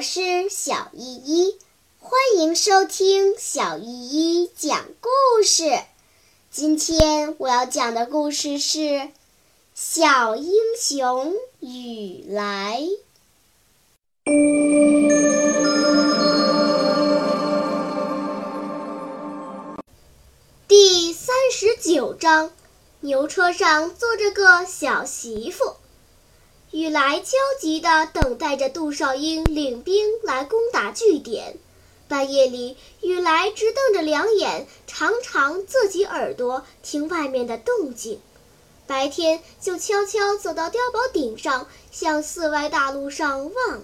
我是小依依，欢迎收听小依依讲故事。今天我要讲的故事是《小英雄雨来》第三十九章。牛车上坐着个小媳妇。雨来焦急地等待着杜少英领兵来攻打据点。半夜里，雨来直瞪着两眼，常常自己耳朵听外面的动静；白天就悄悄走到碉堡顶上，向寺外大路上望。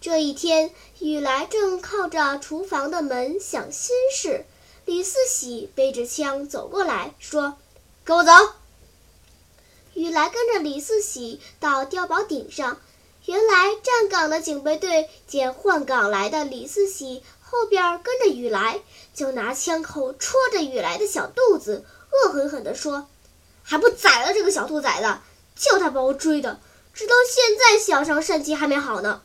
这一天，雨来正靠着厨房的门想心事，李四喜背着枪走过来，说：“跟我走。”雨来跟着李四喜到碉堡顶上，原来站岗的警备队见换岗来的李四喜后边跟着雨来，就拿枪口戳着雨来的小肚子，恶狠狠地说：“还不宰了这个小兔崽子！就他把我追的，直到现在小伤肾气还没好呢。”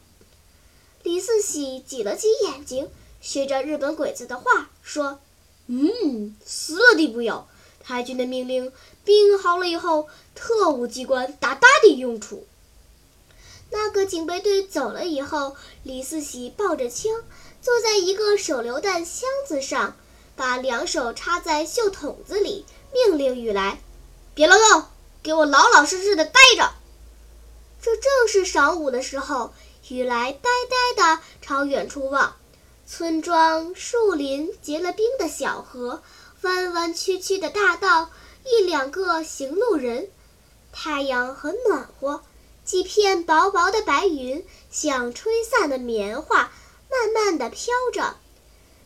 李四喜挤了挤眼睛，学着日本鬼子的话说：“嗯，死了的不要。”太君的命令，病好了以后，特务机关大大的用处。那个警备队走了以后，李四喜抱着枪，坐在一个手榴弹箱子上，把两手插在袖筒子里，命令雨来：“别乱动，给我老老实实的待着。”这正是晌午的时候，雨来呆呆地朝远处望，村庄、树林、结了冰的小河。弯弯曲曲的大道，一两个行路人。太阳很暖和，几片薄薄的白云像吹散的棉花，慢慢地飘着。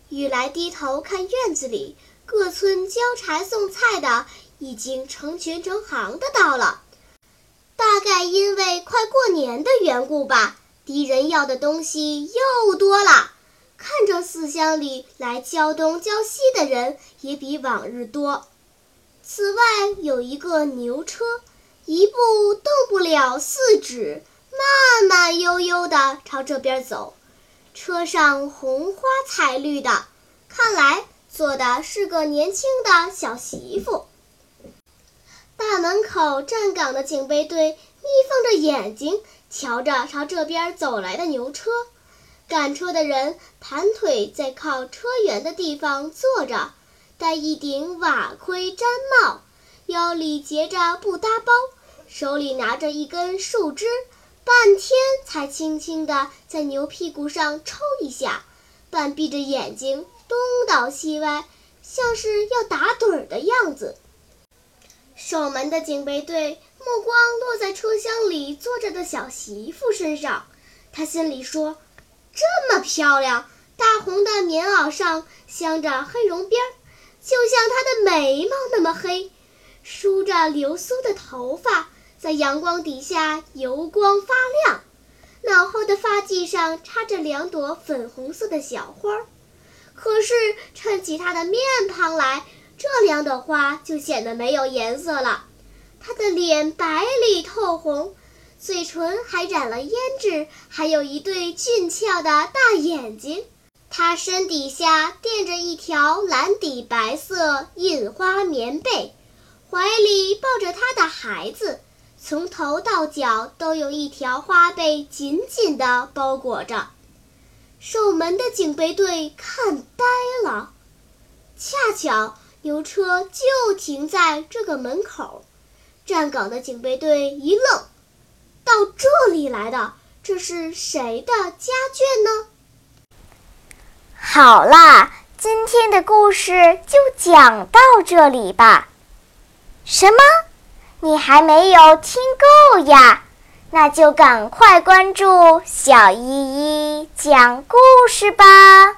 雨来低头看院子里，各村交柴送菜的已经成群成行的到了。大概因为快过年的缘故吧，敌人要的东西又多了。四乡里来交东交西的人也比往日多。此外有一个牛车，一步动不了四指，慢慢悠悠地朝这边走。车上红花彩绿的，看来坐的是个年轻的小媳妇。大门口站岗的警备队眯缝着眼睛，瞧着朝这边走来的牛车。赶车的人盘腿在靠车辕的地方坐着，戴一顶瓦盔毡帽，腰里结着布搭包，手里拿着一根树枝，半天才轻轻地在牛屁股上抽一下，半闭着眼睛东倒西歪，像是要打盹儿的样子。守门的警备队目光落在车厢里坐着的小媳妇身上，他心里说。这么漂亮，大红的棉袄上镶着黑绒边儿，就像她的眉毛那么黑。梳着流苏的头发在阳光底下油光发亮，脑后的发髻上插着两朵粉红色的小花儿。可是衬起她的面庞来，这两朵花就显得没有颜色了。她的脸白里透红。嘴唇还染了胭脂，还有一对俊俏的大眼睛。他身底下垫着一条蓝底白色印花棉被，怀里抱着他的孩子，从头到脚都有一条花被紧紧地包裹着。守门的警备队看呆了，恰巧牛车就停在这个门口，站岗的警备队一愣。到这里来的，这是谁的家眷呢？好啦，今天的故事就讲到这里吧。什么？你还没有听够呀？那就赶快关注小依依讲故事吧。